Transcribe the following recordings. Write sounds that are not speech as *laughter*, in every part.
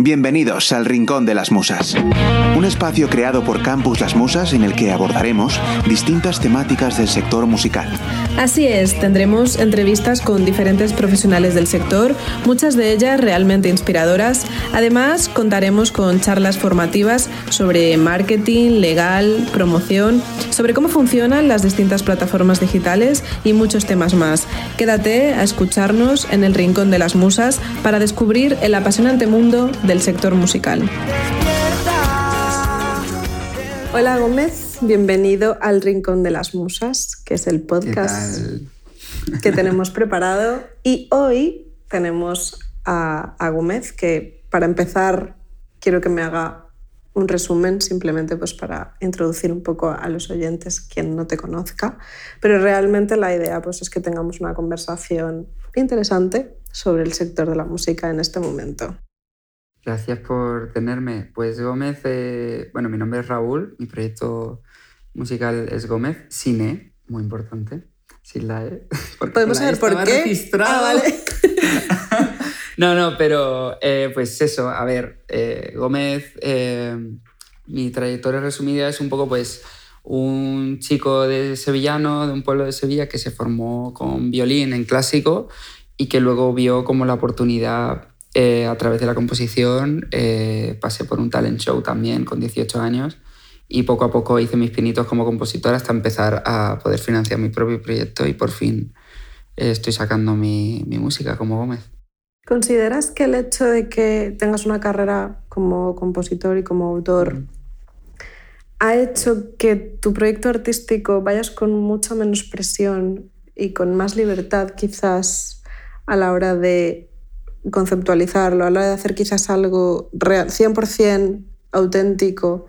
Bienvenidos al Rincón de las Musas, un espacio creado por Campus Las Musas en el que abordaremos distintas temáticas del sector musical. Así es, tendremos entrevistas con diferentes profesionales del sector, muchas de ellas realmente inspiradoras. Además, contaremos con charlas formativas sobre marketing, legal, promoción, sobre cómo funcionan las distintas plataformas digitales y muchos temas más. Quédate a escucharnos en el Rincón de las Musas para descubrir el apasionante mundo del sector musical. Hola Gómez, bienvenido al Rincón de las Musas, que es el podcast que *laughs* tenemos preparado. Y hoy tenemos a, a Gómez, que para empezar quiero que me haga un resumen simplemente pues para introducir un poco a los oyentes quien no te conozca, pero realmente la idea pues es que tengamos una conversación interesante sobre el sector de la música en este momento. Gracias por tenerme. Pues Gómez, eh, bueno, mi nombre es Raúl, mi proyecto musical es Gómez, Cine, muy importante, sin la E. *laughs* ¿Podemos saber por qué? Registrado. Ah, vale. *laughs* no, no, pero eh, pues eso, a ver, eh, Gómez, mi trayectoria resumida es un poco pues un chico de sevillano, de un pueblo de Sevilla que se formó con violín en clásico y que luego vio como la oportunidad eh, a través de la composición eh, pasé por un talent show también con 18 años y poco a poco hice mis pinitos como compositor hasta empezar a poder financiar mi propio proyecto y por fin eh, estoy sacando mi, mi, música como Gómez. ¿Consideras que el hecho de que tengas una carrera como compositor y como autor ha hecho que tu proyecto artístico vayas con mucha menos presión y con más libertad quizás a la hora de conceptualizarlo, a la de hacer quizás algo real, 100% auténtico,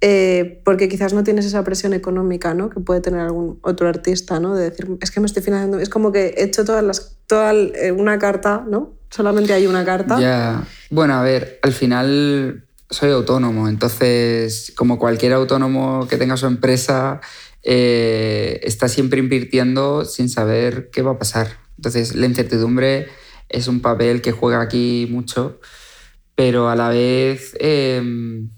eh, porque quizás no tienes esa presión económica ¿no? que puede tener algún otro artista, ¿no? de decir, es que me estoy financiando, es como que he hecho todas las, toda eh, una carta, ¿no? Solamente hay una carta. Ya, bueno, a ver, al final soy autónomo, entonces como cualquier autónomo que tenga su empresa, eh, está siempre invirtiendo sin saber qué va a pasar. Entonces la incertidumbre es un papel que juega aquí mucho, pero a la vez, em,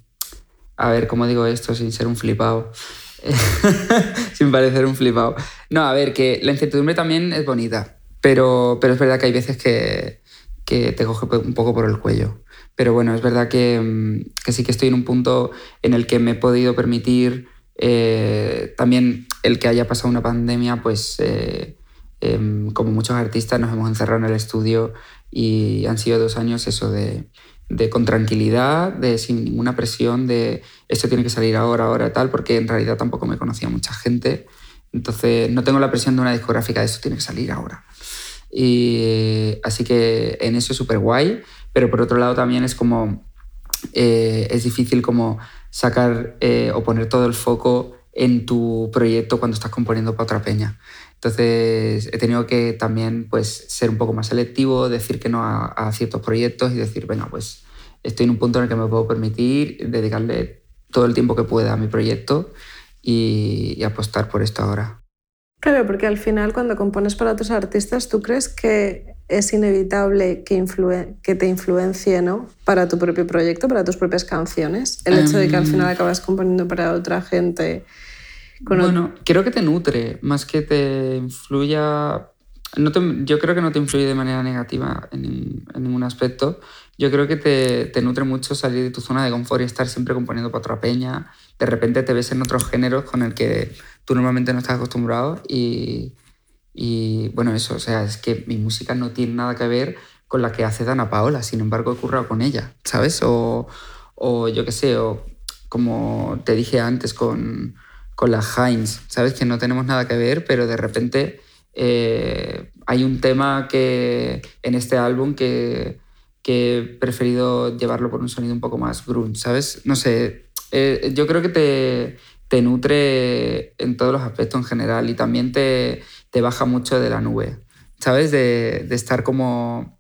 a ver, ¿cómo digo esto sin ser un flipado? *laughs* sin parecer un flipado. No, a ver, que la incertidumbre también es bonita, pero, pero es verdad que hay veces que, que te coge un poco por el cuello. Pero bueno, es verdad que, em, que sí que estoy en un punto en el que me he podido permitir eh, también el que haya pasado una pandemia, pues eh, Em, como muchos artistas nos hemos encerrado en el estudio y han sido dos años eso de, con tranquilidad, de sin ninguna presión, de esto tiene que salir ahora, ahora, tal, porque en realidad tampoco me conocía mucha gente. Entonces no tengo la presión de una discográfica de esto tiene que salir ahora. Y así que en eso es súper guay, pero por otro lado también es como, eh, es difícil como sacar eh, o poner todo el foco en tu proyecto cuando estás componiendo para otra peña. Entonces he tenido que también pues, ser un poco más selectivo, decir que no a, ciertos proyectos y decir, venga, pues estoy en un punto en el que me puedo permitir dedicarle todo el tiempo que pueda a mi proyecto y, apostar por esto ahora. Claro, porque al final cuando compones para otros artistas, ¿tú crees que es inevitable que, que te influencie ¿no? para tu propio proyecto, para tus propias canciones? El hecho de que al Em. final acabas componiendo para otra gente bueno, creo que te nutre, más que te influya... No te, yo creo que no te influye de manera negativa en, en ningún aspecto. Yo creo que te, te, nutre mucho salir de tu zona de confort y estar siempre componiendo para otra peña. De repente te ves en otros géneros con el que tú normalmente no estás acostumbrado y, y bueno, eso, o sea, es que mi música no tiene nada que ver con la que hace Dana Paola, sin embargo he currado con ella, ¿sabes? O, o yo qué sé, o como te dije antes con, con la Heinz, ¿sabes? Que no tenemos nada que ver, pero de repente eh, hay un tema que en este álbum que, que, he preferido llevarlo por un sonido un poco más grunge, ¿sabes? No sé, eh, yo creo que te, te, nutre en todos los aspectos en general y también te, te baja mucho de la nube, ¿sabes? De, de, estar como...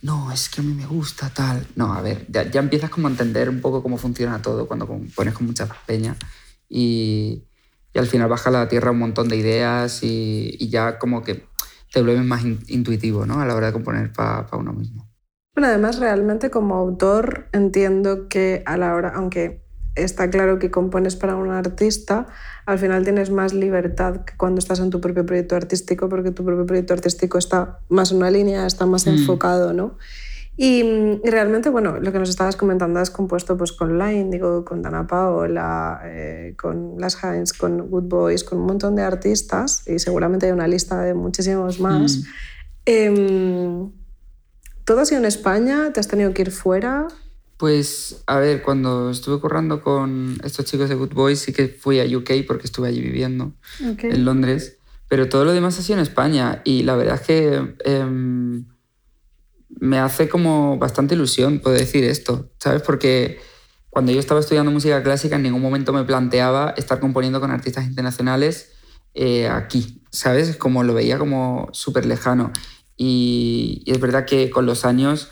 No, es que a mí me gusta tal. No, a ver, ya, ya empiezas como a entender un poco cómo funciona todo cuando pones con mucha peña y, y al final baja a la tierra un montón de ideas y, y ya como que te vuelves más in, intuitivo ¿no? a la hora de componer para pa uno mismo. Bueno, además realmente como autor entiendo que a la hora, aunque está claro que compones para un artista, al final tienes más libertad que cuando estás en tu propio proyecto artístico, porque tu propio proyecto artístico está más en una línea, está más mm. enfocado, ¿no? Y, realmente, bueno, lo que nos estabas comentando has compuesto pues, con Line, digo, con Dana Paola, eh, con Las Hines, con Good Boys, con un montón de artistas, y seguramente hay una lista de muchísimos más. Mm. Em, ¿Todo ha sido en España? ¿Te has tenido que ir fuera? Pues, a ver, cuando estuve currando con estos chicos de Good Boys, sí que fui a UK porque estuve allí viviendo, en Londres. Pero todo lo demás ha sido en España. Y la verdad es que em, me hace como bastante ilusión poder decir esto, ¿sabes? Porque cuando yo estaba estudiando música clásica, en ningún momento me planteaba estar componiendo con artistas internacionales eh, aquí, ¿sabes? Como lo veía como súper lejano. y es verdad que con los años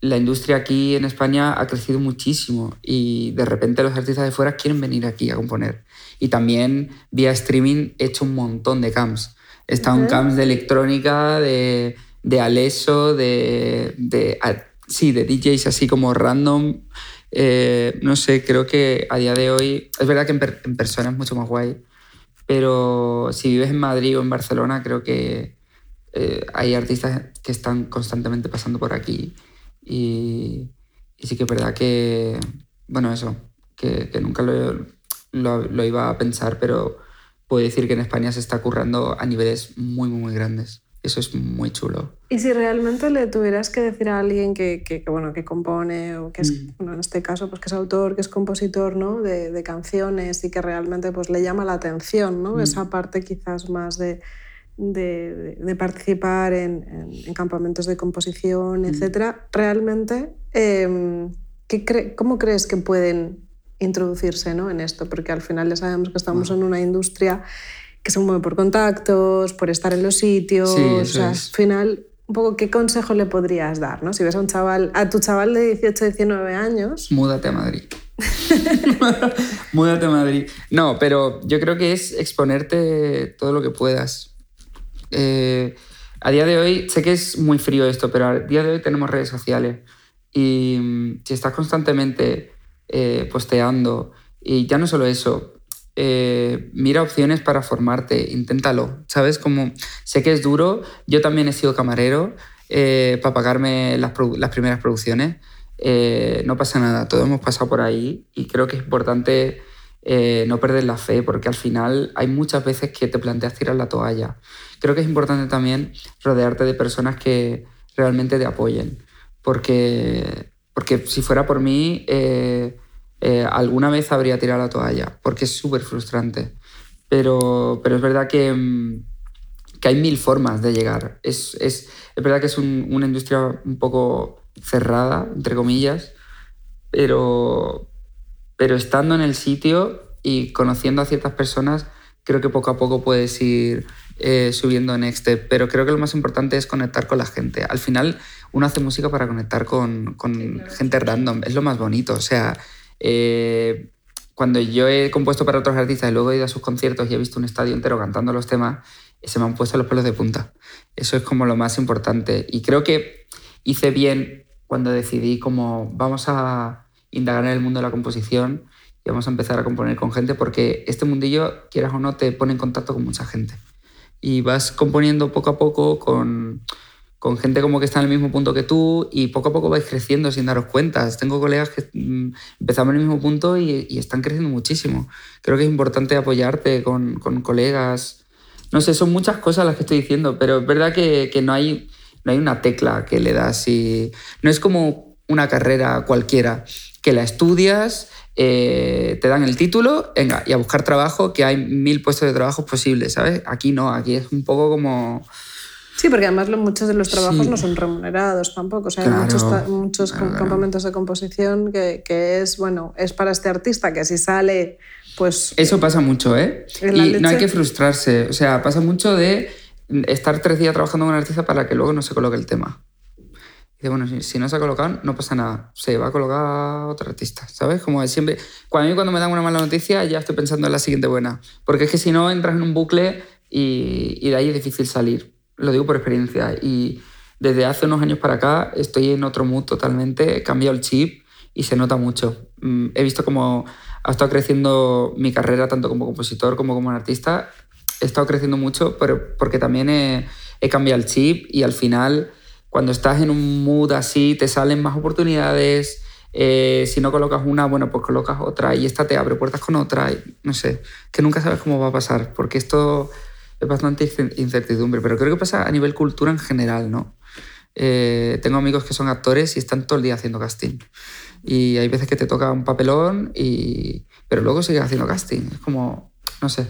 la industria aquí en España ha crecido muchísimo y de repente los artistas de fuera quieren venir aquí a componer. Y también vía streaming he hecho un montón de camps. He estado en camps de electrónica, de, de Alesso, de, de, sí, de DJs así como random. Eh, no sé, creo que a día de hoy, es verdad que en, persona es mucho más guay, pero si vives en Madrid o en Barcelona, creo que eh, hay artistas que están constantemente pasando por aquí y, sí que es verdad que, bueno, eso, que, nunca lo, lo, iba a pensar, pero puedo decir que en España se está currando a niveles muy, muy, muy grandes. Eso es muy chulo. Y si realmente le tuvieras que decir a alguien que, que, bueno, que compone o que es, mm. bueno, en este caso, pues que es autor, que es compositor ¿no? de, de canciones y que realmente pues, le llama la atención, ¿no? Mm. esa parte quizás más de, de, participar en, campamentos de composición, mm. etcétera, realmente, eh, ¿cómo crees que pueden introducirse ¿no? en esto? Porque al final ya sabemos que estamos en una industria que se mueve por contactos, por estar en los sitios. o sea, al final, un poco qué consejo le podrías dar, ¿no? Si ves a un chaval, a tu chaval de 18, 19 años. Múdate a Madrid. *laughs* Múdate a Madrid. No, pero yo creo que es exponerte todo lo que puedas. Eh, a día de hoy, sé que es muy frío esto, pero a día de hoy tenemos redes sociales y mm, si estás constantemente eh, posteando, y ya no solo eso, eh, mira opciones para formarte, inténtalo, ¿sabes? Como sé que es duro, yo también he sido camarero para pagarme las, primeras producciones, no pasa nada, todos hemos pasado por ahí y creo que es importante no perder la fe, porque al final hay muchas veces que te planteas tirar la toalla creo que es importante también rodearte de personas que realmente te apoyen, porque, porque si fuera por mí, eh, alguna vez habría tirado la toalla, porque es súper frustrante. Pero, pero es verdad que, mm, que, hay mil formas de llegar. Es, es, es verdad que es una industria un poco cerrada, entre comillas, pero, pero estando en el sitio y conociendo a ciertas personas, creo que poco a poco puedes ir eh, subiendo en Step, pero creo que lo más importante es conectar con la gente. Al final, uno hace música para conectar con, con gente random, es lo más bonito. O sea, eh, cuando yo he compuesto para otros artistas y luego he ido a sus conciertos y he visto un estadio entero cantando los temas, se me han puesto los pelos de punta. Eso es como lo más importante. Y creo que hice bien cuando decidí como vamos a indagar en el mundo de la composición y vamos a empezar a componer con gente porque este mundillo, quieras o no, te pone en contacto con mucha gente y vas componiendo poco a poco con, con, gente como que está en el mismo punto que tú y poco a poco vais creciendo sin daros cuenta. Tengo colegas que mm, empezamos en el mismo punto y, y, están creciendo muchísimo. Creo que es importante apoyarte con, con, colegas. No sé, son muchas cosas las que estoy diciendo, pero es verdad que, que no, hay, no hay una tecla que le das y no es como una carrera cualquiera, que la estudias eh, te dan el título, venga, y a buscar trabajo, que hay mil puestos de trabajo posibles, ¿sabes? Aquí no, aquí es un poco como... Sí, porque además muchos de los trabajos no son remunerados tampoco. O sea, hay muchos, muchos campamentos de composición que, que, es, bueno, es para este artista que si sale, pues... Eso pasa mucho, ¿eh? Y no hay que frustrarse. O sea, pasa mucho de estar tres días trabajando con un artista para que luego no se coloque el tema dice, bueno, si, no se ha colocado, no pasa nada. Se va a colocar otro artista, ¿sabes? Como siempre. Cuando a mí cuando me dan una mala noticia, ya estoy pensando en la siguiente buena. Porque es que si no, entras en un bucle y, de ahí es difícil salir. Lo digo por experiencia. Y desde hace unos años para acá estoy en otro mood totalmente, he cambiado el chip y se nota mucho. Mm, he visto como ha estado creciendo mi carrera tanto como compositor como como artista. He estado creciendo mucho pero porque también he, he cambiado el chip y al final cuando estás en un mood así te salen más oportunidades. Eh, si no colocas una, bueno, pues colocas otra y esta te abre puertas con otra. no sé, que nunca sabes cómo va a pasar porque esto es bastante incertidumbre, pero creo que pasa a nivel cultura en general, ¿no? Eh, tengo amigos que son actores y están todo el día haciendo casting. Y hay veces que te toca un papelón, y... pero luego sigues haciendo casting. Es como, no sé.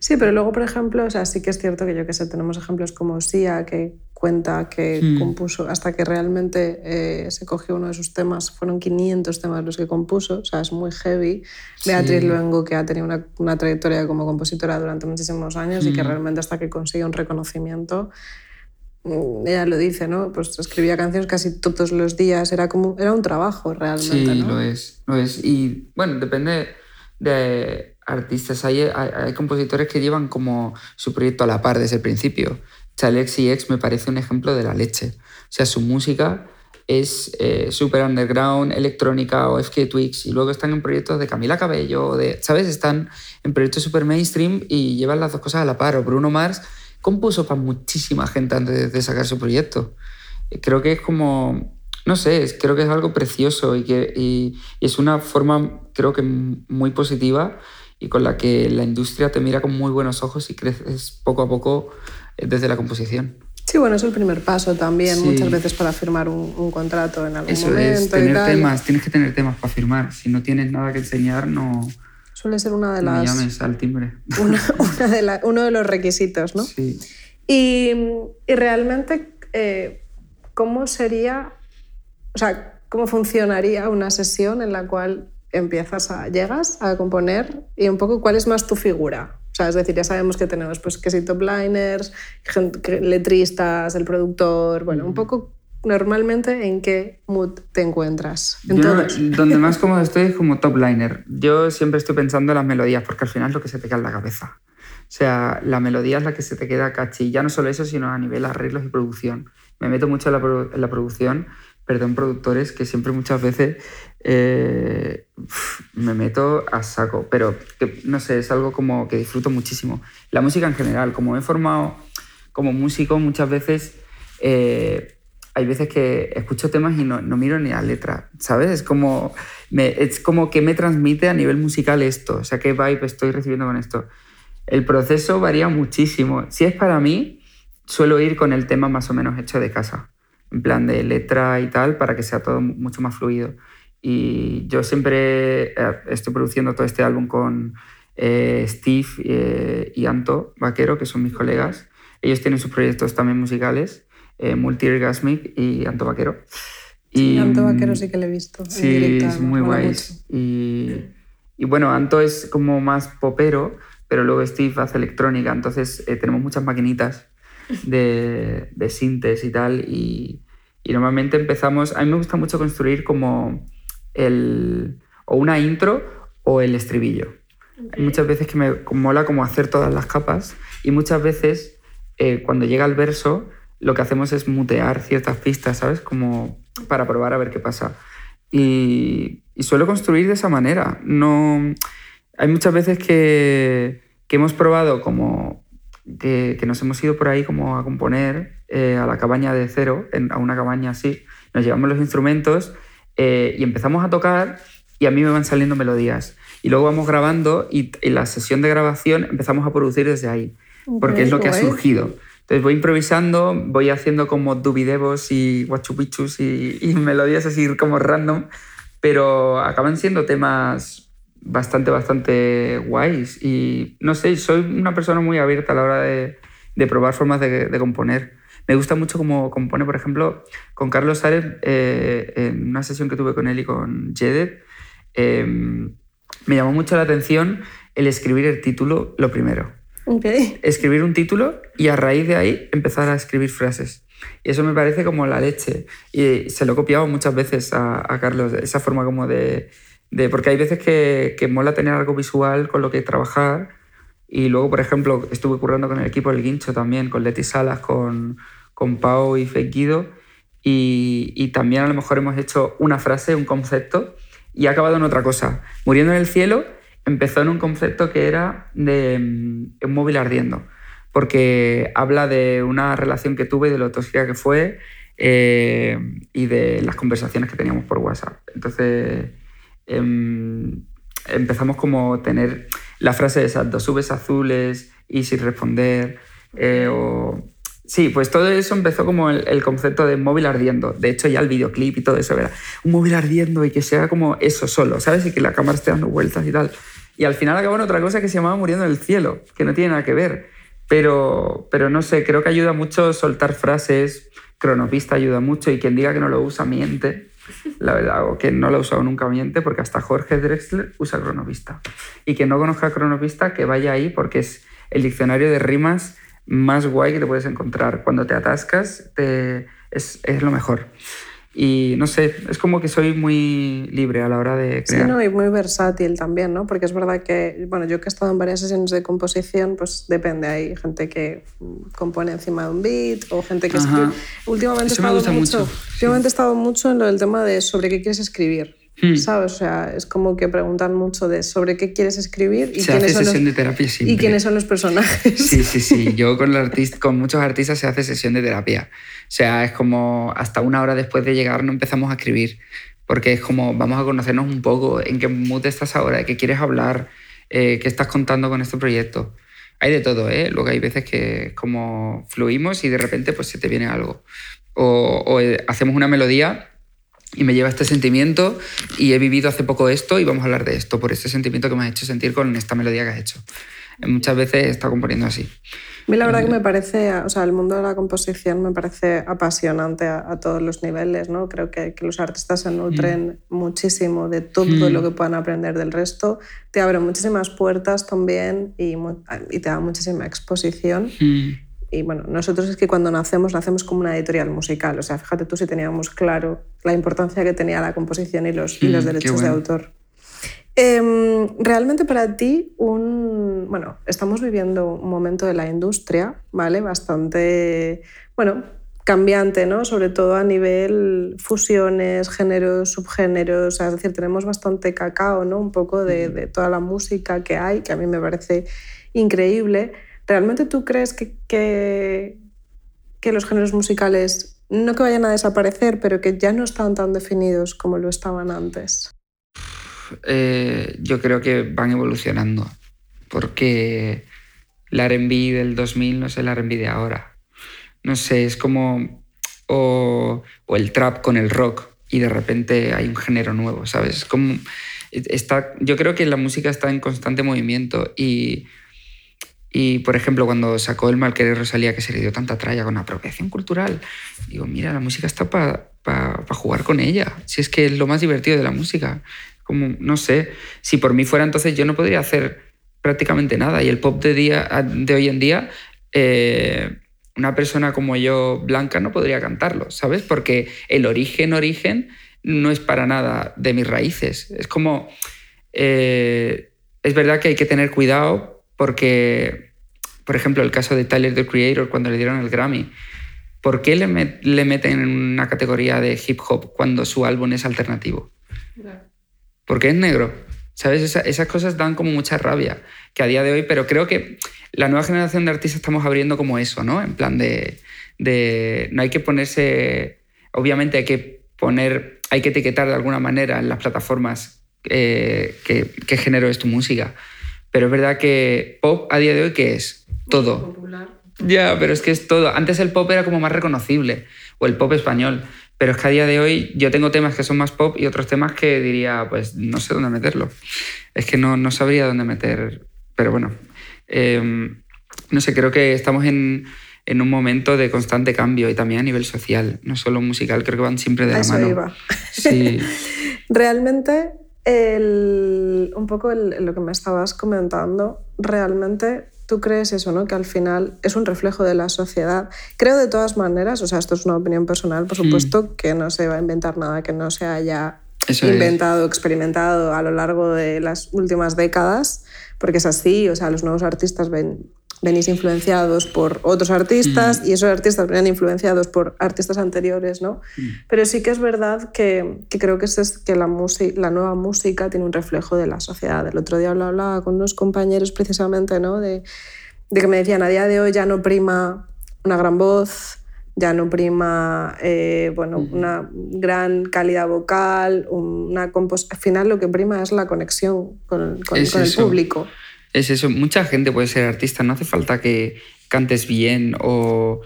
Sí, pero luego, por ejemplo, o sea, sí que es cierto que yo que sé, tenemos ejemplos como Sia, que cuenta que hmm. compuso, hasta que realmente eh, se cogió uno de sus temas, fueron 500 temas los que compuso, o sea, es muy heavy. Beatriz Luengo, que ha tenido una, una, trayectoria como compositora durante muchísimos años y que hmm. realmente hasta que consigue un reconocimiento, mm, ella lo dice, ¿no? Pues escribía canciones casi todos los días, era como, era un trabajo realmente, Sí, lo es, lo es. Y bueno, depende de artistas, hay, hay, compositores que llevan como su proyecto a la par desde el principio. Chalexi X me parece un ejemplo de la leche. O sea, su música es eh, súper underground, electrónica o FK Twix, y luego están en proyectos de Camila Cabello, de, ¿sabes? Están en proyectos súper mainstream y llevan las dos cosas a la par. O Bruno Mars compuso para muchísima gente antes de sacar su proyecto. Creo que es como no sé, creo que es algo precioso y que y, es una forma, creo que muy positiva y con la que la industria te mira con muy buenos ojos y creces poco a poco eh, desde la composición. Sí, bueno, es el primer paso también, muchas veces para firmar un, contrato en algún Eso momento. Es, tener temas, tienes que tener temas para firmar. Si no tienes nada que enseñar, no. Suele ser una de las. Me llames al timbre. *laughs* Una, de uno de los requisitos, ¿no? Sí. Y, y realmente, eh, ¿cómo sería, o sea, cómo funcionaría una sesión en la cual empiezas a, llegas a componer y un poco cuál es más tu figura. O sea, es decir, ya sabemos que tenemos pues que si top liners, letristas, el productor, bueno, un poco normalmente en qué mood te encuentras. donde más *laughs* cómodo estoy es como top liner. Yo siempre estoy pensando en las melodías porque al final es lo que se te queda en la cabeza. O sea, la melodía es la que se te queda cachi. Ya no solo eso, sino a nivel arreglos y producción. Me meto mucho en la producción perdón, productores, que siempre muchas veces eh, me meto a saco, pero no sé, es algo como que disfruto muchísimo. La música en general, como he formado como músico, muchas veces eh, hay veces que escucho temas y no, no, miro ni la letra, ¿sabes? Es como, me, es como que me transmite a nivel musical esto, o sea, qué vibe estoy recibiendo con esto. El proceso varía muchísimo. Si es para mí, suelo ir con el tema más o menos hecho de casa en plan de letra y tal, para que sea todo mucho más fluido. Y yo siempre eh, estoy produciendo todo este álbum con eh, Steve eh, y Anto Vaquero, que son mis colegas. Ellos tienen sus proyectos también musicales, Multi-Orgasmic y Anto Vaquero. Y, Anto Vaquero sí que le he visto. Sí, es muy guay. Y, y, bueno, Anto es como más popero, pero luego Steve hace electrónica, entonces tenemos muchas maquinitas de, de sintes y tal. Y, y, normalmente empezamos, a mí me gusta mucho construir como el, o una intro o el estribillo. Hay muchas veces que me mola como hacer todas las capas y muchas veces eh, cuando llega el verso lo que hacemos es mutear ciertas pistas, ¿sabes? Como para probar a ver qué pasa. Y, y suelo construir de esa manera. No, hay muchas veces que, que hemos probado como que, nos hemos ido por ahí como a componer eh, a la cabaña de cero, a una cabaña así. Nos llevamos los instrumentos eh, y empezamos a tocar y a mí me van saliendo melodías. Y luego vamos grabando y en la sesión de grabación empezamos a producir desde ahí, porque es lo que ha surgido. Entonces voy improvisando, voy haciendo como dubidevos y guachupichus y, y melodías así como random, pero acaban siendo temas bastante, bastante guays. Y no sé, soy una persona muy abierta a la hora de, de probar formas de, de, componer. Me gusta mucho como compone, por ejemplo, con Carlos Sárez, eh, en una sesión que tuve con él y con Jedet, em, me llamó mucho la atención el escribir el título lo primero. Okay. Escribir un título y a raíz de ahí empezar a escribir frases. Y eso me parece como la leche. Y se lo he copiado muchas veces a, a Carlos, esa forma como de, porque hay veces que, que, mola tener algo visual con lo que trabajar. Y luego, por ejemplo, estuve currando con el equipo del Guincho también, con Leti Salas, con, con Pau y Fequido. Y, también a lo mejor hemos hecho una frase, un concepto, y ha acabado en otra cosa. Muriendo en el cielo empezó en un concepto que era de mm, un móvil ardiendo, porque habla de una relación que tuve, de lo tóxica que fue eh, y de las conversaciones que teníamos por WhatsApp. Entonces em, empezamos como tener la frase de esas dos subes azules y sin responder. Eh, o... Sí, pues todo eso empezó como el, concepto de móvil ardiendo. De hecho, ya el videoclip y todo eso era un móvil ardiendo y que sea como eso solo, ¿sabes? Y que la cámara esté dando vueltas y tal. Y al final acabó en otra cosa que se llamaba Muriendo en el cielo, que no tiene nada que ver. Pero, pero no sé, creo que ayuda mucho soltar frases, cronopista ayuda mucho y quien diga que no lo usa miente, la verdad, o que no lo ha usado nunca miente, porque hasta Jorge Drexler usa cronopista. Y quien no conozca cronopista, que vaya ahí porque es el diccionario de rimas más guay que te puedes encontrar. Cuando te atascas, te, es, es lo mejor. Y no sé, es como que soy muy libre a la hora de crear. Sí, no, y muy versátil también, ¿no? Porque es verdad que, bueno, yo que he estado en varias sesiones de composición, pues depende. Hay gente que compone encima de un beat o gente que escribe. Últimamente, he estado mucho, mucho. Últimamente he estado mucho en lo del tema de sobre qué quieres escribir. Hmm. ¿Sabes? O sea, es como que preguntan mucho de sobre qué quieres escribir y, quiénes, son los, de terapia y quiénes son los personajes. Sí, sí, sí. *laughs* Yo con, con muchos artistas se hace sesión de terapia. O sea, es como hasta una hora después de llegar no empezamos a escribir, porque es como vamos a conocernos un poco, en qué mood estás ahora, de qué quieres hablar, eh, qué estás contando con este proyecto. Hay de todo, ¿eh? Luego hay veces que como fluimos y de repente pues se te viene algo. O, o eh, hacemos una melodía y me lleva este sentimiento y he vivido hace poco esto y vamos a hablar de esto por este sentimiento que me has hecho sentir con esta melodía que has hecho. Muchas veces estado componiendo así. A mí la verdad que me parece, o sea, el mundo de la composición me parece apasionante a, todos los niveles, ¿no? Creo que, que los artistas se nutren mm. muchísimo de todo mm. lo que puedan aprender del resto, te abre muchísimas puertas también y, y te da muchísima exposición. Mm. Y bueno, nosotros es que cuando nacemos, nacemos como una editorial musical. O sea, fíjate tú si teníamos claro la importancia que tenía la composición y los, y los mm, derechos de autor. Em, realmente para ti, un, bueno, estamos viviendo un momento de la industria, ¿vale? Bastante, bueno, cambiante, ¿no? Sobre todo a nivel fusiones, géneros, subgéneros, o sea, es decir, tenemos bastante cacao, ¿no? Un poco de, mm. de toda la música que hay, que a mí me parece increíble. ¿Realmente tú crees que, que, los géneros musicales no que vayan a desaparecer, pero que ya no están tan definidos como lo estaban antes? Eh, yo creo que van evolucionando, porque el RB del 2000 no es el RB de ahora. No sé, es como. O, el trap con el rock y de repente hay un género nuevo, ¿sabes? como. Está, yo creo que la música está en constante movimiento y y, por ejemplo, cuando sacó el Malquerer Rosalía, que se le dio tanta tralla con apropiación cultural, digo, mira, la música está para jugar con ella. Si es que es lo más divertido de la música. Como, no sé, si por mí fuera entonces yo no podría hacer prácticamente nada. Y el pop de, día, de hoy en día, eh, una persona como yo, blanca, no podría cantarlo, ¿sabes? Porque el origen, origen, no es para nada de mis raíces. Es como... Eh, es verdad que hay que tener cuidado porque, por ejemplo, el caso de Tyler, the Creator, cuando le dieron el Grammy, ¿por qué le, le meten en una categoría de hip hop cuando su álbum es alternativo? Porque es negro. ¿Sabes? esas cosas dan como mucha rabia, que a día de hoy, pero creo que la nueva generación de artistas estamos abriendo como eso, ¿no? En plan de, de no hay que ponerse, obviamente hay que poner, hay que etiquetar de alguna manera en las plataformas eh, qué género es tu música, pero es verdad que pop a día de hoy, ¿qué es? Todo. Popular. Ya, pero es que es todo. Antes el pop era como más reconocible, o el pop español. Pero es que a día de hoy yo tengo temas que son más pop y otros temas que diría, pues no sé dónde meterlo. Es que no, no sabría dónde meter. Pero bueno, em, no sé, creo que estamos en, en, un momento de constante cambio y también a nivel social, no solo musical, creo que van siempre de la mano. Iba. Sí. *laughs* Realmente un poco lo que me estabas comentando, realmente tú crees eso, ¿no? Que al final es un reflejo de la sociedad. Creo de todas maneras, o sea, esto es una opinión personal, por mm. supuesto, que no se va a inventar nada que no se haya inventado, experimentado a lo largo de las últimas décadas, porque es así, o sea, los nuevos artistas ven venís influenciados por otros artistas y esos artistas venían influenciados por artistas anteriores, ¿no? Pero sí que es verdad que, que creo que, es, que la, la nueva música tiene un reflejo de la sociedad. El otro día hablaba con unos compañeros precisamente, ¿no? De, de que me decían, a día de hoy ya no prima una gran voz, ya no prima eh, bueno, una gran calidad vocal, una al final lo que prima es la conexión con, con, el público. Es eso, mucha gente puede ser artista, no hace falta que cantes bien o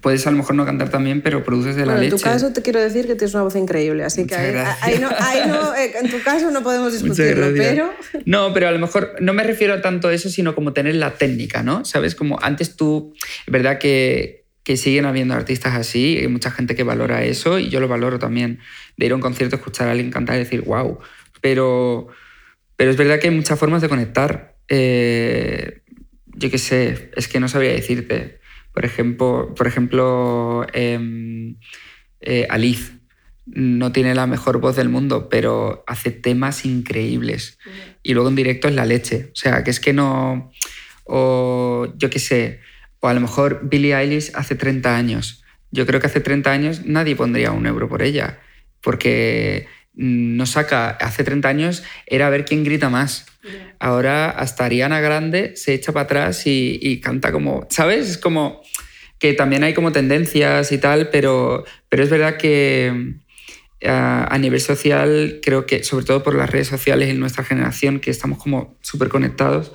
puedes a lo mejor no cantar también, pero produces de la leche. En tu caso te quiero decir que tienes una voz increíble, así que ahí, no, eh, en tu caso no podemos discutirlo, pero... No, pero a lo mejor no me refiero a tanto a eso, sino como tener la técnica, ¿no? Sabes, como antes tú, es verdad que, que siguen habiendo artistas así, hay mucha gente que valora eso y yo lo valoro también, de ir a un concierto, escuchar a alguien cantar y decir, wow, pero, pero es verdad que hay muchas formas de conectar. Eh, yo qué sé, es que no sabría decirte por ejemplo, por ejemplo em, eh, Alice no tiene la mejor voz del mundo, pero hace temas increíbles. Y luego en directo es la leche. O sea, que es que no... O yo qué sé, o a lo mejor Billie Eilish hace 30 años. Yo creo que hace 30 años nadie pondría un euro por ella, porque no saca, hace 30 años era ver quién grita más. Ahora hasta Ariana Grande se echa para atrás y, canta como, ¿sabes? Es como que también hay como tendencias y tal, pero, pero es verdad que a, nivel social creo que, sobre todo por las redes sociales en nuestra generación, que estamos como súper conectados,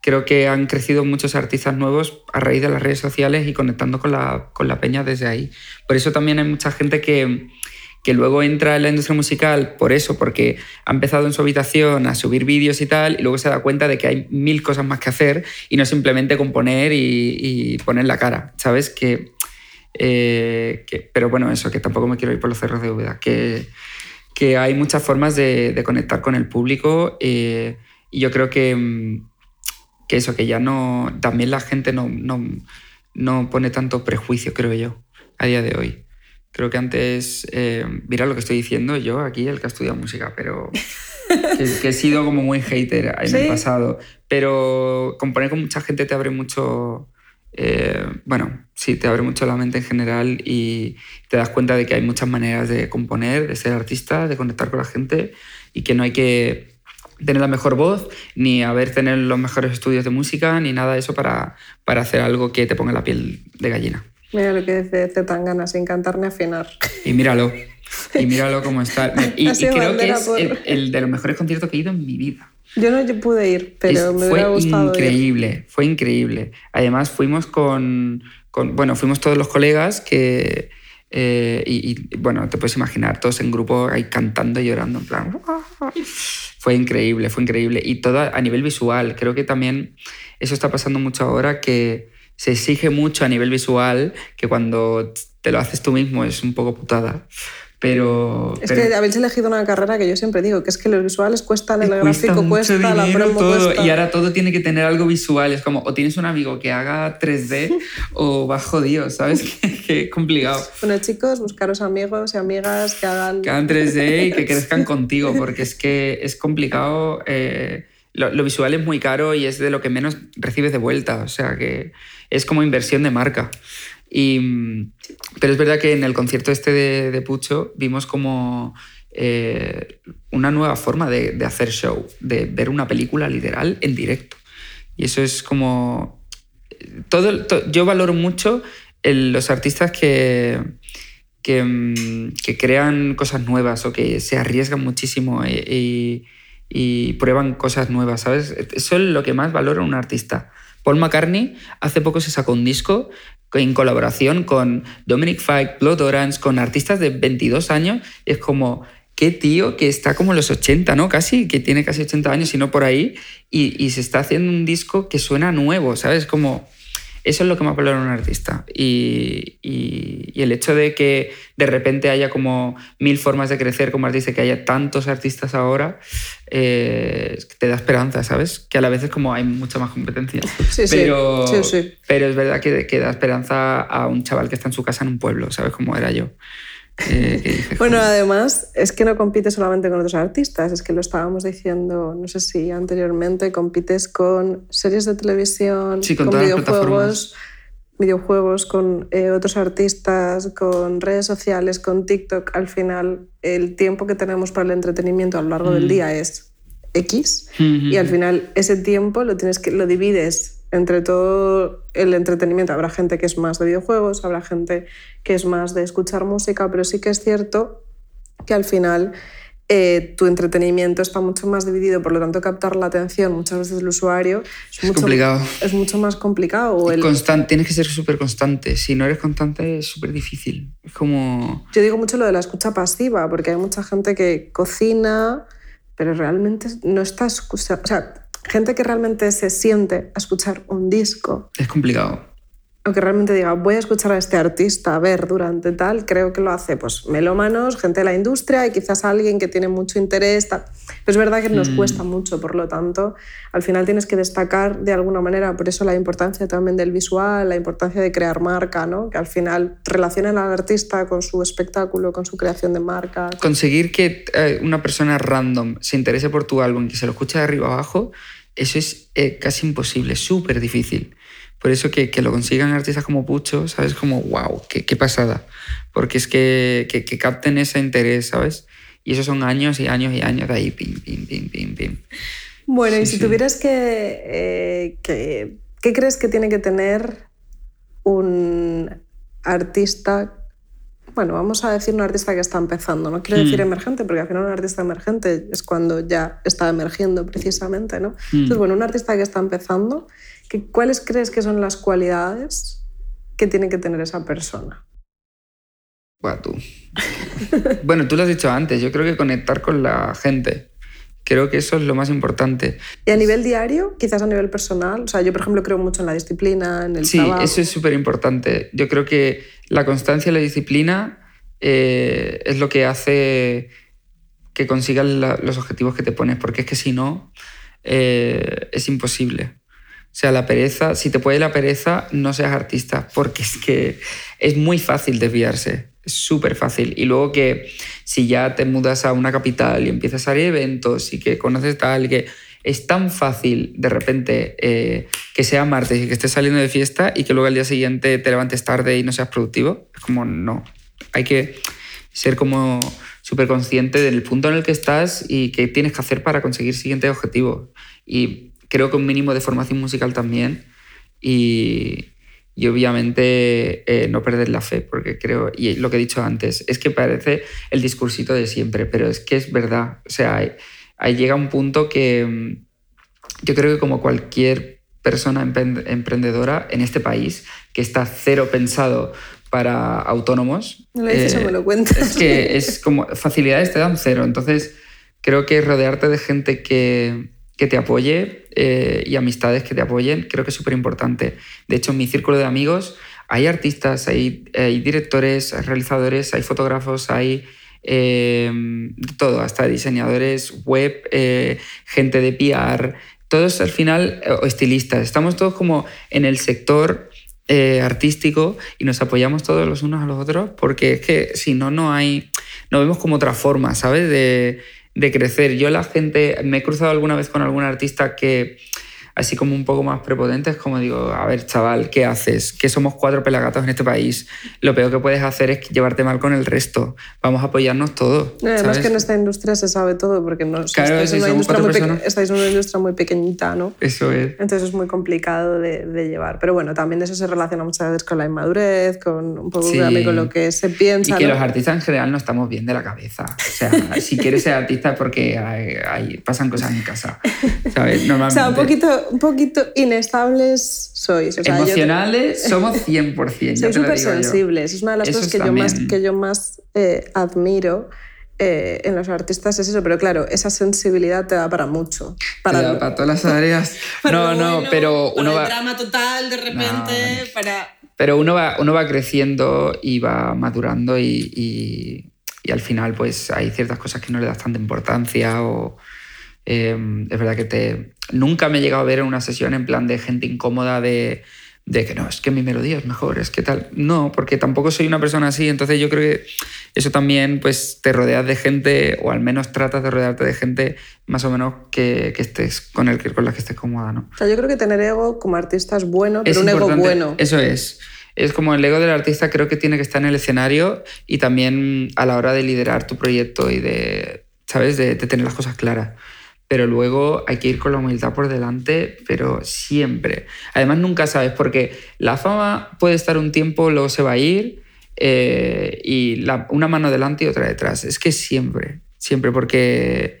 creo que han crecido muchos artistas nuevos a raíz de las redes sociales y conectando con la, con la peña desde ahí. Por eso también hay mucha gente que que luego entra en la industria musical por eso, porque ha empezado en su habitación a subir vídeos y tal, y luego se da cuenta de que hay mil cosas más que hacer y no simplemente componer y, poner la cara, ¿sabes? Eh, que, pero bueno, eso, que tampoco me quiero ir por los cerros de duda, que, que hay muchas formas de, conectar con el público eh, y yo creo que, que eso, que ya no, también la gente no, no, no pone tanto prejuicio, creo yo, a día de hoy. Creo que antes, eh, mira lo que estoy diciendo yo aquí, el que ha estudiado música, pero *laughs* que, he sido como muy hater en el pasado. Pero componer con mucha gente te abre mucho, eh, bueno, sí, te abre mucho la mente en general y te das cuenta de que hay muchas maneras de componer, de ser artista, de conectar con la gente y que no hay que tener la mejor voz, ni haber tener los mejores estudios de música, ni nada de eso para, para hacer algo que te ponga la piel de gallina. Mira lo que dice Zetangana, sin cantar ni afinar. Y míralo, y míralo cómo está. *laughs* Y, creo que es el, de los mejores conciertos que he ido en mi vida. Yo no pude ir, pero me hubiera gustado. Fue increíble, fue increíble. Además, fuimos con, con, Bueno, fuimos todos los colegas que. Eh, y, bueno, te puedes imaginar, todos en grupo ahí cantando y llorando, en plan. Fue increíble, fue increíble. Y todo a nivel visual. Creo que también eso está pasando mucho ahora que se exige mucho a nivel visual que cuando te lo haces tú mismo es un poco putada. Pero, es que habéis elegido una carrera que yo siempre digo, que es que los visuales cuestan, el gráfico cuesta, la promo todo, Y ahora todo tiene que tener algo visual. Es como, o tienes un amigo que haga 3D o va jodido, ¿sabes? *laughs* Qué complicado. Bueno, chicos, buscaros amigos y amigas que hagan... Que hagan 3D y que *laughs* crezcan contigo, porque es que es complicado... Eh, lo, visual es muy caro y es de lo que menos recibes de vuelta, o sea que es como inversión de marca. Y, pero es verdad que en el concierto este de, Pucho vimos como eh, una nueva forma de, hacer show, de ver una película literal en directo. Y eso es como... Todo, yo valoro mucho los artistas que, que, crean cosas nuevas o que se arriesgan muchísimo eh, y, y prueban cosas nuevas, ¿sabes? Eso es lo que más valora un artista. Paul McCartney hace poco se sacó un disco en colaboración con Dominic Fike, Blood Orange, con artistas de 22 años. es como, qué tío que está como los 80, ¿no? Casi, que tiene casi 80 años, y no por ahí, y, y se está haciendo un disco que suena nuevo, ¿sabes? Como eso es lo que me valora un artista. Y, y, el hecho de que de repente haya como mil formas de crecer como artista, que haya tantos artistas ahora, eh, te da esperanza, ¿sabes? Que a la vez es como hay mucha más competencia. Sí, pero, sí, sí, pero es verdad que, que, da esperanza a un chaval que está en su casa en un pueblo, ¿sabes? Como era yo. Bueno, además es que no compites solamente con otros artistas, es que lo estábamos diciendo, no sé si anteriormente, compites con series de televisión, con, videojuegos, videojuegos, con eh, otros artistas, con redes sociales, con TikTok. Al final, el tiempo que tenemos para el entretenimiento a lo largo del mm. día es X y al final ese tiempo lo, tienes que, lo divides entre todo el entretenimiento. Habrá gente que es más de videojuegos, habrá gente que es más de escuchar música, pero sí que es cierto que al final eh, tu entretenimiento está mucho más dividido, por lo tanto captar la atención muchas veces del usuario es, mucho, complicado. Es mucho más complicado. el... constante, tienes que ser súper constante. Si no eres constante es súper difícil. Es como... Yo digo mucho lo de la escucha pasiva, porque hay mucha gente que cocina, pero realmente no está escuchando... O sea, gente que realmente se siente a escuchar un disco. Es complicado. O que realmente diga, voy a escuchar a este artista, a ver, durante tal, creo que lo hace pues melómanos, gente de la industria y quizás alguien que tiene mucho interés. Pero es verdad que nos mm. cuesta mucho, por lo tanto, al final tienes que destacar de alguna manera, por eso la importancia también del visual, la importancia de crear marca, ¿no? que al final relacionen al artista con su espectáculo, con su creación de marca. Conseguir que eh, una persona random se interese por tu álbum, que se lo escuche de arriba abajo, eso es eh, casi imposible, súper difícil. Por eso que, que, lo consigan artistas como Pucho, ¿sabes? Como, wow, qué, qué pasada. Porque es que, que, que, capten ese interés, ¿sabes? Y eso son años y años y años de ahí, pim, pim, pim, pim, pim. Bueno, y si tuvieras que, eh, que... ¿Qué crees que tiene que tener un artista bueno, vamos a decir un artista que está empezando, no quiero decir hmm. emergente, porque al final un artista emergente es cuando ya está emergiendo precisamente, ¿no? Hmm. Entonces, bueno, un artista que está empezando, ¿cuáles crees que son las cualidades que tiene que tener esa persona? Bueno, tú. *laughs* bueno, tú lo has dicho antes, yo creo que conectar con la gente. Creo que eso es lo más importante. ¿Y a nivel diario? Quizás a nivel personal. O sea, yo, por ejemplo, creo mucho en la disciplina, en el sí, trabajo. Sí, eso es súper importante. Yo creo que la constancia y la disciplina eh, es lo que hace que consigas los objetivos que te pones, porque es que si no, eh, es imposible. O sea, la pereza, si te puede la pereza, no seas artista, porque es que es muy fácil desviarse, es súper fácil. Y luego que si ya te mudas a una capital y empiezas a salir eventos y que conoces tal, que es tan fácil de repente eh, que sea martes y que estés saliendo de fiesta y que luego al día siguiente te levantes tarde y no seas productivo. Es como, no. Hay que ser como súper consciente del punto en el que estás y qué tienes que hacer para conseguir siguiente objetivo. Y creo que un mínimo de formación musical también. Y, y obviamente eh, no perder la fe, porque creo, y lo que he dicho antes, es que parece el discursito de siempre, pero es que es verdad. O sea, ahí llega un punto que mm, yo creo que como cualquier persona emprendedora en este país que está cero pensado para autónomos. No lo dices o me lo cuentas. Es que es como facilidades te dan cero. Entonces, creo que rodearte de gente que, que te apoye eh, y amistades que te apoyen, creo que es súper importante. De hecho, en mi círculo de amigos hay artistas, hay, hay directores, hay realizadores, hay fotógrafos, hay eh, todo, hasta diseñadores web, eh, gente de PR, todos al final, o estilistas, estamos todos como en el sector eh, artístico y nos apoyamos todos los unos a los otros porque es que si no, no hay, no vemos como otra forma, ¿sabes? De, de crecer. Yo la gente, me he cruzado alguna vez con algún artista que así como un poco más prepotentes, como digo, a ver, chaval, ¿qué haces? Que somos cuatro pelagatos en este país. Lo peor que puedes hacer es llevarte mal con el resto. Vamos a apoyarnos todos. además que en esta industria se sabe todo, porque no, estáis, en una industria muy estáis en una industria muy pequeñita, ¿no? Eso es. Entonces es muy complicado de, llevar. Pero bueno, también eso se relaciona muchas veces con la inmadurez, con un poco con lo que se piensa. Y que los artistas en general no estamos bien de la cabeza. O sea, si quieres ser artista es porque hay, pasan cosas en casa. ¿sabes? Normalmente. *laughs* O sea, un poquito un poquito inestables sois. Emocionales somos *laughs* 100%. Sois súper sensibles. Es una de las cosas que yo más, que yo más eh, admiro. Eh, en los artistas es eso, pero claro, esa sensibilidad te da para mucho. Para, para todas las áreas. no, *laughs* no, pero uno va. drama total de repente, para. Pero uno va, uno va creciendo y va madurando y, y, y, al final, pues hay ciertas cosas que no le das tanta importancia o. Eh, es verdad que te, Nunca me he llegado a ver en una sesión en plan de gente incómoda de de que no, es que mi melodía es mejor, es que tal. No, porque tampoco soy una persona así, entonces yo creo que eso también, pues te rodeas de gente, o al menos tratas de rodearte de gente más o menos que, que estés con, el, con la que estés cómoda, ¿no? O sea, yo creo que tener ego como artista es bueno, pero un ego bueno. Eso es. Es como el ego del artista creo que tiene que estar en el escenario y también a la hora de liderar tu proyecto y de, ¿sabes? de, de tener las cosas claras pero luego hay que ir con la humildad por delante, pero siempre. Además, nunca sabes, porque la fama puede estar un tiempo, luego se va a ir, eh, y una mano delante y otra detrás. Es que siempre, siempre, porque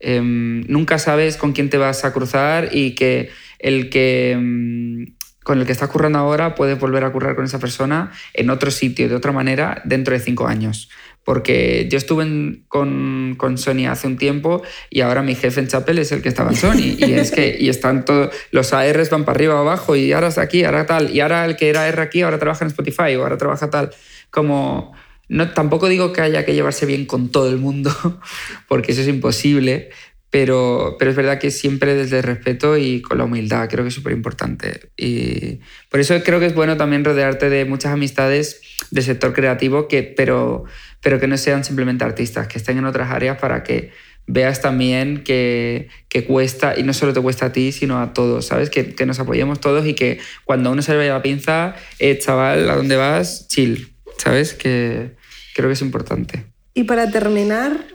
em, nunca sabes con quién te vas a cruzar y que el que... Em, con el que estás currando ahora puedes volver a currar con esa persona en otro sitio, de otra manera, dentro de cinco años porque yo estuve con, con, Sony hace un tiempo y ahora mi jefe en Chapel es el que estaba en Sony y es que y están todos los ARs van para arriba abajo y ahora está aquí, ahora tal y ahora el que era R aquí ahora trabaja en Spotify o ahora trabaja tal como no tampoco digo que haya que llevarse bien con todo el mundo *laughs* porque eso es imposible pero, pero es verdad que siempre desde el respeto y con la humildad, creo que es súper importante. Y por eso creo que es bueno también rodearte de muchas amistades del sector creativo, que, pero, pero que no sean simplemente artistas, que estén en otras áreas para que veas también que, que cuesta, y no solo te cuesta a ti, sino a todos, ¿sabes? Que, que nos apoyemos todos y que cuando uno se le vaya la pinza, eh, chaval, ¿a dónde vas? Chill, ¿sabes? Que creo que es importante. Y para terminar,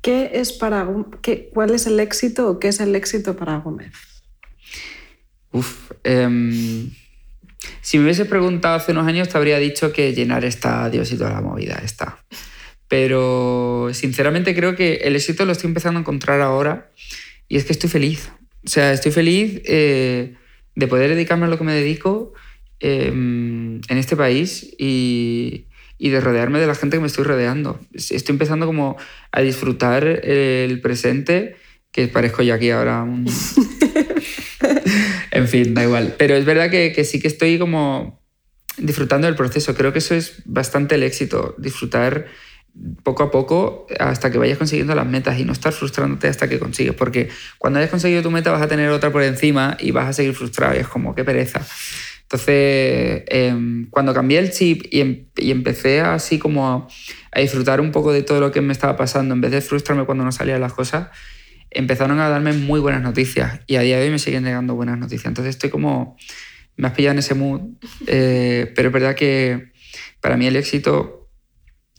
¿qué es para, qué, ¿cuál es el éxito o qué es el éxito para Gómez? Uf, eh, si me hubiese preguntado hace unos años, te habría dicho que llenar estadios y toda la movida está. Pero sinceramente creo que el éxito lo estoy empezando a encontrar ahora y es que estoy feliz. O sea, estoy feliz eh, de poder dedicarme a lo que me dedico em, en este país y, y de rodearme de la gente que me estoy rodeando. Estoy empezando como a disfrutar el presente, que parezco yo aquí ahora un... *laughs* en fin, da igual. Pero es verdad que, sí que estoy como disfrutando del proceso. Creo que eso es bastante el éxito, disfrutar poco a poco hasta que vayas consiguiendo las metas y no estar frustrándote hasta que consigues. Porque cuando hayas conseguido tu meta vas a tener otra por encima y vas a seguir frustrado y es como, qué pereza. Entonces, eh, cuando cambié el chip y, em y empecé así como a, a, disfrutar un poco de todo lo que me estaba pasando, en vez de frustrarme cuando no salían las cosas, empezaron a darme muy buenas noticias y a día de hoy me siguen llegando buenas noticias. Entonces estoy como, me has pillado en ese mood, *laughs* eh, pero es verdad que para mí el éxito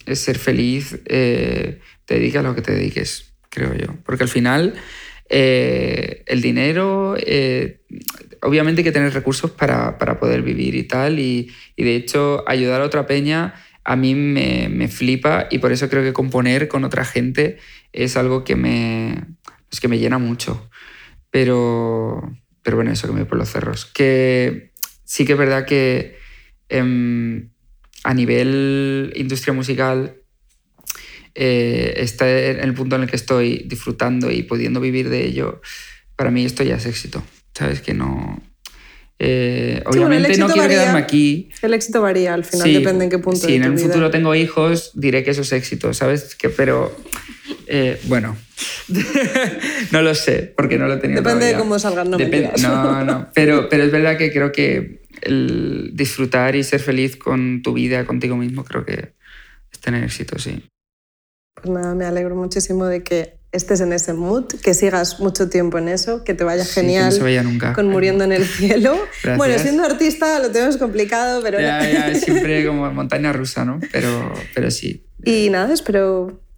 es ser feliz, eh, te dediques a lo que te dediques, creo yo. Porque al final eh, el dinero, eh, obviamente hay que tener recursos para, para poder vivir y tal, y, y, de hecho ayudar a otra peña a mí me, me flipa y por eso creo que componer con otra gente es algo que me, es que me llena mucho. Pero, pero bueno, eso que me voy por los cerros. Que sí que es verdad que eh, a nivel industria musical eh, está en el punto en el que estoy disfrutando y pudiendo vivir de ello, para mí esto ya es éxito. ¿Sabes? Que no... Eh, obviamente sí, bueno, no quiero varía. quedarme aquí. El éxito varía, al final sí, depende en qué punto. Si en el futuro tengo hijos, diré que eso es éxito, ¿sabes? Que, pero eh, bueno, *laughs* no lo sé, porque no lo he tenido Depende todavía. de cómo salgan, no Depende, No, no, *laughs* pero, pero es verdad que creo que el disfrutar y ser feliz con tu vida, contigo mismo, creo que es tener éxito, sí. Pues nada, me alegro muchísimo de que estés en ese mood, que sigas mucho tiempo en eso, que te vaya sí, genial que no se vaya nunca. con Muriendo en el *laughs* Cielo. Gracias. Bueno, siendo artista lo tenemos complicado, pero... Ya, ya, siempre como montaña rusa, ¿no? Pero, pero sí. Y nada, espero